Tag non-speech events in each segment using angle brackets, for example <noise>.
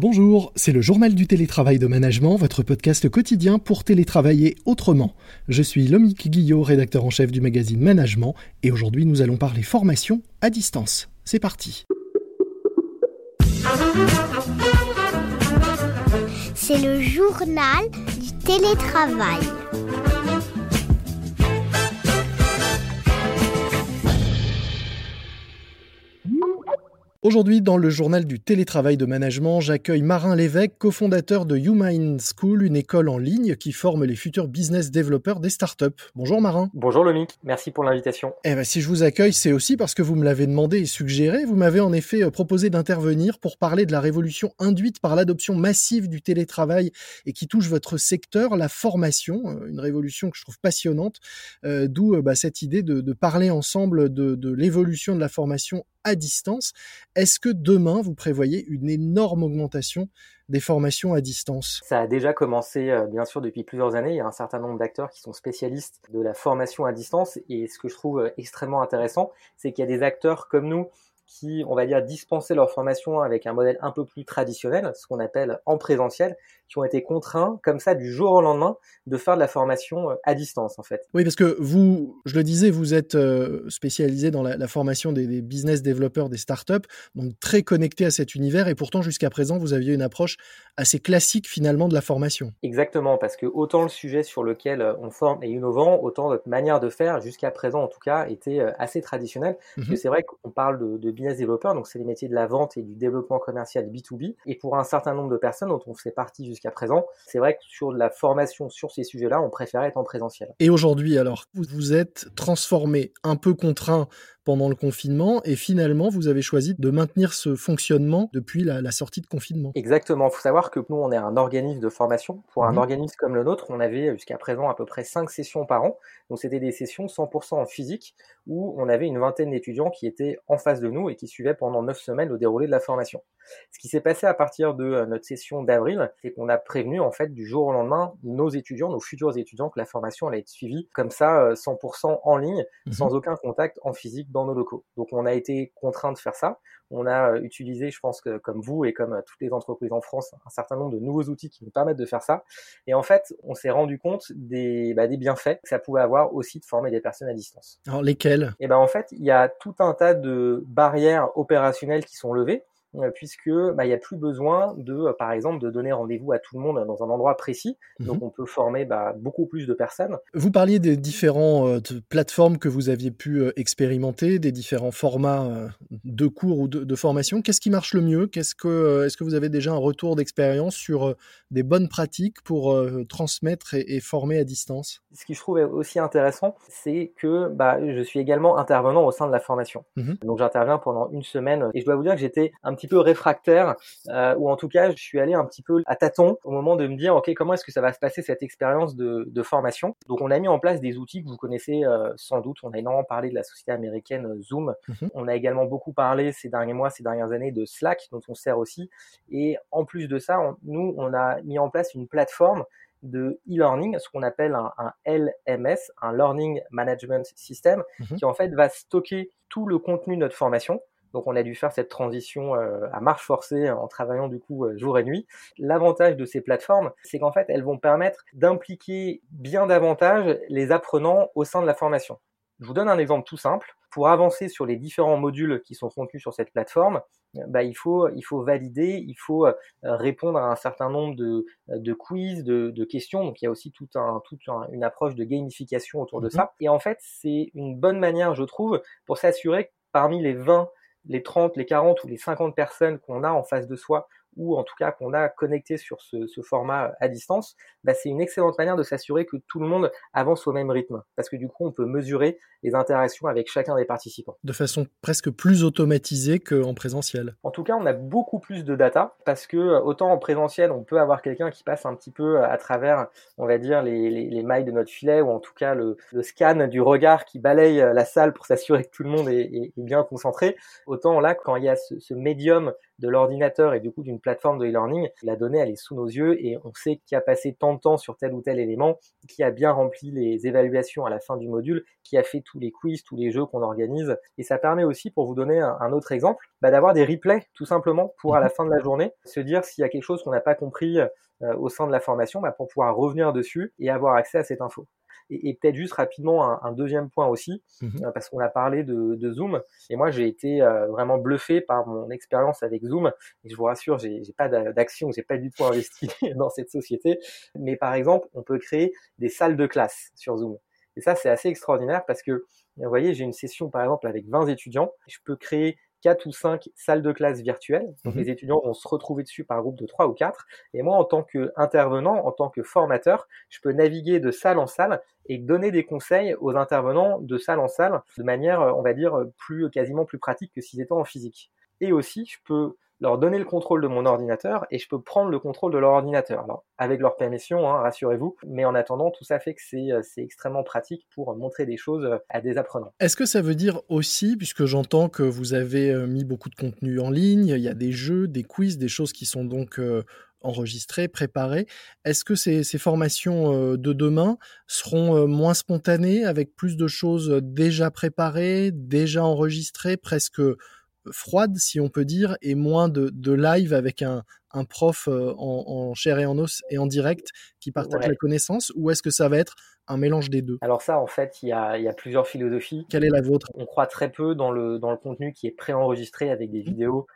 Bonjour, c'est le journal du télétravail de management, votre podcast quotidien pour télétravailler autrement. Je suis Lomique Guillot, rédacteur en chef du magazine Management, et aujourd'hui nous allons parler formation à distance. C'est parti. C'est le journal du télétravail. Aujourd'hui, dans le journal du télétravail de management, j'accueille Marin Lévesque, cofondateur de YouMind School, une école en ligne qui forme les futurs business développeurs des startups. Bonjour Marin. Bonjour Lomic, merci pour l'invitation. Eh ben, si je vous accueille, c'est aussi parce que vous me l'avez demandé et suggéré. Vous m'avez en effet euh, proposé d'intervenir pour parler de la révolution induite par l'adoption massive du télétravail et qui touche votre secteur, la formation, euh, une révolution que je trouve passionnante, euh, d'où bah, cette idée de, parler ensemble de, de l'évolution de la formation à distance. Est-ce que demain, vous prévoyez une énorme augmentation des formations à distance? Ça a déjà commencé, euh, bien sûr, depuis plusieurs années. Il y a un certain nombre d'acteurs qui sont spécialistes de la formation à distance. Et ce que je trouve euh, extrêmement intéressant, c'est qu'il y a des acteurs comme nous qui, on va dire, dispensaient leur formation avec un modèle un peu plus traditionnel, ce qu'on appelle en présentiel, qui ont été contraints, comme ça, du jour au lendemain, de faire de la formation euh, à distance, en fait. Oui, parce que vous, je le disais, vous êtes euh, spécialisé dans la, formation des, business développeurs des startups, donc très connecté à cet univers, et pourtant, jusqu'à présent, vous aviez une approche assez classique, finalement, de la formation. Exactement, parce que autant le sujet sur lequel euh, on forme est innovant, autant notre manière de faire, jusqu'à présent, en tout cas, était assez traditionnelle. Mmh c'est vrai qu'on parle de, de business développeurs, donc c'est les métiers de la vente et du développement commercial B2B, et pour un certain nombre de personnes dont on fait partie jusqu'à jusqu'à présent. C'est vrai que sur la formation sur ces sujets-là, on préférait être en présentiel. Et aujourd'hui, alors, vous vous êtes transformé, un peu contraint pendant le confinement et finalement vous avez choisi de maintenir ce fonctionnement depuis la, sortie de confinement. Exactement, il faut savoir que nous on est un organisme de formation. Pour un mmh. organisme comme le nôtre, on avait jusqu'à présent à peu près 5 sessions par an. Donc c'était des sessions 100% en physique où on avait une vingtaine d'étudiants qui étaient en face de nous et qui suivaient pendant 9 semaines le déroulé de la formation. Ce qui s'est passé à partir de euh, notre session d'avril, c'est qu'on a prévenu en fait du jour au lendemain nos étudiants, nos futurs étudiants que la formation allait être suivie comme ça 100% euh, en ligne, mmh sans aucun contact en physique dans nos locaux. Donc on a été contraint de faire ça. On a euh, utilisé, je pense que comme vous et comme euh, toutes les entreprises en France, un certain nombre de nouveaux outils qui nous permettent de faire ça. Et en fait, on s'est rendu compte des, bah, des bienfaits que ça pouvait avoir aussi de former des personnes à distance. Alors lesquels? Et ben en fait, il y a tout un tas de barrières opérationnelles qui sont levées. Euh, puisque bah, il n'y a plus besoin de, euh, par exemple, de donner rendez-vous à tout le monde dans un endroit précis. Mhm. Donc on peut former bah, beaucoup plus de personnes. Vous parliez des différentes euh, plateformes que vous aviez pu expérimenter, des différents formats de cours ou de, formation. Qu'est-ce qui marche le mieux? Qu'est-ce que, Est-ce que vous avez déjà un retour d'expérience sur des bonnes pratiques pour transmettre et, former à distance? Ce qui je trouve aussi intéressant, c'est que bah, je suis également intervenant au sein de la formation. Mhm. Donc j'interviens pendant une semaine et je dois vous dire que j'étais un petit peu réfractaire, euh, ou en tout cas, je suis allé un petit peu à tâtons au moment de me dire, ok, comment est-ce que ça va se passer cette expérience de, de, formation? Donc, on a mis en place des outils que vous connaissez euh, sans doute. On a énormément parlé de la société américaine euh, Zoom. Mhm. On a également beaucoup parlé ces derniers mois, ces dernières années de Slack, dont on sert aussi. Et en plus de ça, nous, on a mis en place une plateforme de e-learning, ce qu'on appelle un, un, LMS, un Learning Management System, mhm. qui en fait va stocker tout le contenu de notre formation. Donc on a dû faire cette transition euh, à marche forcée en travaillant du coup euh, jour et nuit. L'avantage de ces plateformes, c'est qu'en fait elles vont permettre d'impliquer bien davantage les apprenants au sein de la formation. Je vous donne un exemple tout simple. Pour avancer sur les différents modules qui sont contenus sur cette plateforme, bah, il, faut, il faut valider, il faut euh, répondre à un certain nombre de, de quiz, de, de, questions. Donc il y a aussi toute un, toute une approche de gamification autour de mmh ça. Et en fait, c'est une bonne manière, je trouve, pour s'assurer que parmi les 20 les 30, les 40 ou les 50 personnes qu'on a en face de soi ou en tout cas qu'on a connecté sur ce, format à distance, bah, c'est une excellente manière de s'assurer que tout le monde avance au même rythme. Parce que du coup, on peut mesurer les interactions avec chacun des participants. De façon presque plus automatisée qu'en présentiel. En tout cas, on a beaucoup plus de data parce que autant en présentiel, on peut avoir quelqu'un qui passe un petit peu à travers, on va dire, les, mailles de notre filet ou en tout cas le, scan du regard qui balaye la salle pour <laughs> s'assurer que tout le monde est, bien concentré. Autant là, quand il y a ce médium de l'ordinateur et du coup d'une plateforme de e-learning, la donnée elle est sous nos yeux et on sait qui a passé tant de temps sur tel ou tel élément, qui a bien rempli les évaluations à la fin du module, qui a fait tous les quiz, tous les jeux qu'on organise. Et ça permet aussi, pour vous donner un, autre exemple, bah, d'avoir des replays tout simplement pour à la fin de la journée se dire s'il y a quelque chose qu'on n'a pas compris euh, au sein de la formation, bah, pour pouvoir revenir dessus et avoir accès à cette info. Et, peut-être juste rapidement un, deuxième point aussi, mmh euh, parce qu'on a parlé de, Zoom, et moi j'ai été euh, vraiment bluffé par mon expérience avec Zoom. Et je vous rassure, j'ai pas d'action, j'ai pas du tout investi <laughs> dans cette société. Mais par exemple, on peut créer des salles de classe sur Zoom. Et ça, c'est assez extraordinaire parce que, vous voyez, j'ai une session par exemple avec 20 étudiants. Je peux créer quatre ou cinq salles de classe virtuelles. Donc mhm. les étudiants vont se retrouver dessus par groupe de trois ou quatre. Et moi, en tant qu'intervenant, en tant que formateur, je peux naviguer de salle en salle et donner des conseils aux intervenants de salle en salle de manière, on va dire, plus quasiment plus pratique que s'ils étaient en physique. Et aussi, je peux leur donner le contrôle de mon ordinateur et je peux prendre le contrôle de leur ordinateur. Avec leur permission, hein, rassurez-vous. Mais en attendant, tout ça fait que euh, c'est extrêmement pratique pour montrer des choses euh, à des apprenants. Est-ce que ça veut dire aussi, puisque j'entends que vous avez euh, mis beaucoup de contenu en ligne, il y a des jeux, des quiz, des choses qui sont donc enregistrées, préparées. Est-ce que ces, formations de demain seront moins spontanées, avec plus de choses déjà préparées, déjà enregistrées, presque froide, si on peut dire, et moins de, live avec un, prof euh, en, chair et en os et en direct qui partage la connaissance, ou est-ce que ça va être un mélange des deux? Alors ça, en fait, il y a, plusieurs philosophies. Quelle est la vôtre? On croit très peu dans le, dans le contenu qui est préenregistré avec des mmh. vidéos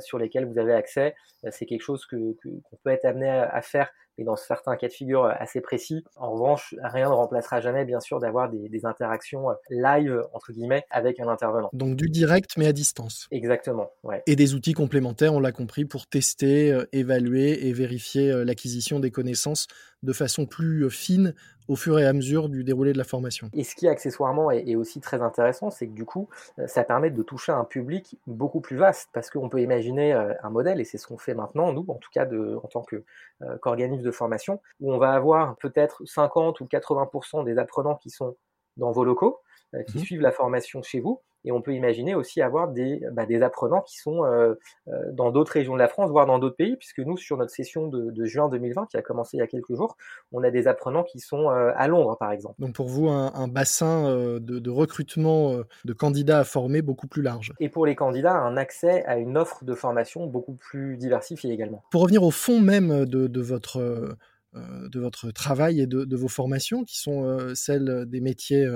sur lesquelles vous avez accès. Euh, c'est quelque chose que, qu'on peut être amené à faire et dans certains cas de figure euh, assez précis. En revanche, rien ne remplacera jamais, bien sûr, d'avoir des, des, interactions euh, live, entre guillemets, avec un intervenant. Donc du direct, mais à distance. Exactement, ouais. Et des outils complémentaires, on l'a compris, pour tester, euh, évaluer et vérifier l'acquisition des connaissances de façon plus fine au fur et à mesure du déroulé de la formation. Et ce qui accessoirement est, aussi très intéressant, c'est que du coup, ça permet de toucher un public beaucoup plus vaste, parce qu'on peut imaginer un modèle, et c'est ce qu'on fait maintenant, nous, en tout cas de, en tant qu'organisme de formation, où on va avoir peut-être 50 ou 80% des apprenants qui sont dans vos locaux, euh, qui mhm. suivent la formation chez vous. Et on peut imaginer aussi avoir des, bah, des apprenants qui sont euh, euh, dans d'autres régions de la France, voire dans d'autres pays, puisque nous, sur notre session de, juin 2020, qui a commencé il y a quelques jours, on a des apprenants qui sont à Londres, par exemple. Donc pour vous, un, bassin de, de, recrutement de candidats à former beaucoup plus large. Et pour les candidats, un accès à une offre de formation beaucoup plus diversifiée également. Pour revenir au fond même de, de votre de votre travail et de, vos formations, qui sont celles des métiers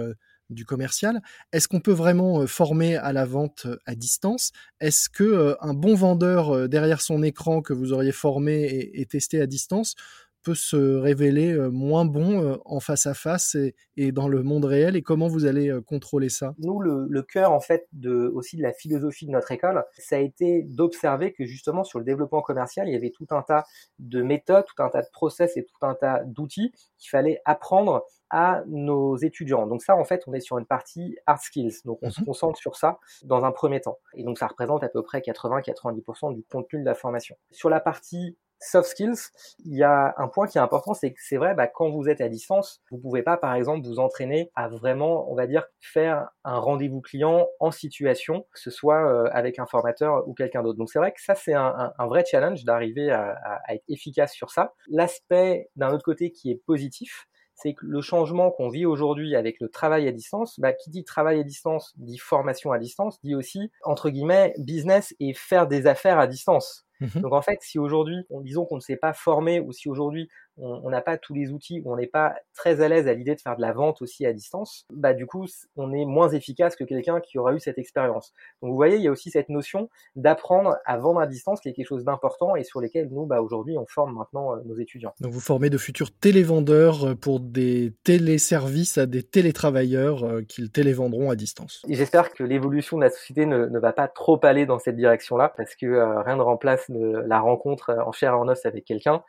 du commercial. Est-ce qu'on peut vraiment former à la vente à distance? Est-ce que un bon vendeur derrière son écran que vous auriez formé et, testé à distance peut se révéler moins bon en face à face et, dans le monde réel et comment vous allez contrôler ça? Nous, le, cœur en fait de, aussi de la philosophie de notre école, ça a été d'observer que justement sur le développement commercial, il y avait tout un tas de méthodes, tout un tas de process et tout un tas d'outils qu'il fallait apprendre à nos étudiants. Donc ça, en fait, on est sur une partie hard skills. Donc on se mhm. concentre sur ça dans un premier temps. Et donc ça représente à peu près 80-90% du contenu de la formation. Sur la partie soft skills, il y a un point qui est important, c'est que c'est vrai, bah, quand vous êtes à distance, vous pouvez pas, par exemple, vous entraîner à vraiment, on va dire, faire un rendez-vous client en situation, que ce soit euh, avec un formateur ou quelqu'un d'autre. Donc c'est vrai que ça, c'est un, un, vrai challenge d'arriver à, à, être efficace sur ça. L'aspect, d'un autre côté, qui est positif, c'est que le changement qu'on vit aujourd'hui avec le travail à distance, bah, qui dit travail à distance dit formation à distance, dit aussi, entre guillemets, business et faire des affaires à distance. Mmh Donc en fait, si aujourd'hui, disons qu'on ne s'est pas formé ou si aujourd'hui on n'a pas tous les outils, ou on n'est pas très à l'aise à l'idée de faire de la vente aussi à distance, bah du coup on est moins efficace que quelqu'un qui aura eu cette expérience. Donc vous voyez, il y a aussi cette notion d'apprendre à vendre à distance qui est quelque chose d'important et sur lesquels nous, bah, aujourd'hui, on forme maintenant euh, nos étudiants. Donc vous formez de futurs télévendeurs euh, pour des téléservices à des télétravailleurs euh, qu'ils télévendront à distance. J'espère que l'évolution de la société ne, va pas trop aller dans cette direction-là parce que rien ne remplace la rencontre en chair et en os avec quelqu'un,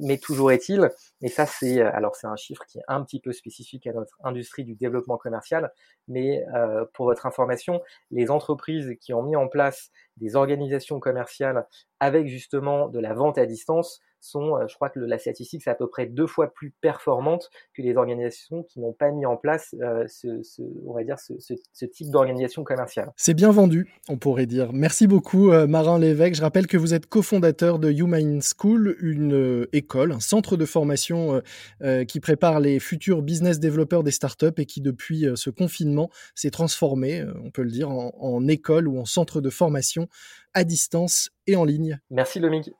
mais toujours est et ça c'est euh, alors c'est un chiffre qui est un petit peu spécifique à notre industrie du développement commercial, mais euh, pour votre information, les entreprises qui ont mis en place des organisations commerciales avec justement de la vente à distance sont, euh, je crois que la statistique, c'est à peu près deux fois plus performante que les organisations qui n'ont pas mis en place ce, on dire, ce, type d'organisation commerciale. C'est bien vendu, on pourrait dire. Merci beaucoup, Marin Lévesque. Je rappelle que vous êtes cofondateur de Human School, une école, un centre de formation qui prépare les futurs business développeurs des startups et qui, depuis ce confinement, s'est transformé, on peut le dire, en, en école ou en centre de formation à distance et en ligne. Merci, Lomig.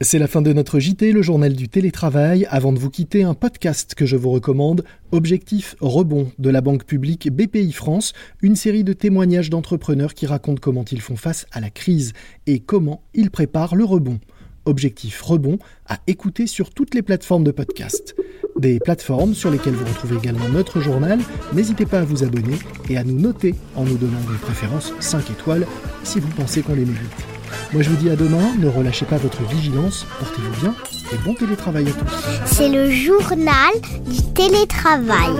C'est la fin de notre JT, le journal du télétravail. Avant de vous quitter, un podcast que je vous recommande, Objectif Rebond de la banque publique BPI France, une série de témoignages d'entrepreneurs qui racontent comment ils font face à la crise et comment ils préparent le rebond. Objectif Rebond à écouter sur toutes les plateformes de podcast. Des plateformes sur lesquelles vous retrouvez également notre journal. N'hésitez pas à vous abonner et à nous noter en nous donnant des préférences 5 étoiles si vous pensez qu'on les mérite. Moi je vous dis à demain, ne relâchez pas votre vigilance, portez-vous bien et bon télétravail à tous. C'est le journal du télétravail.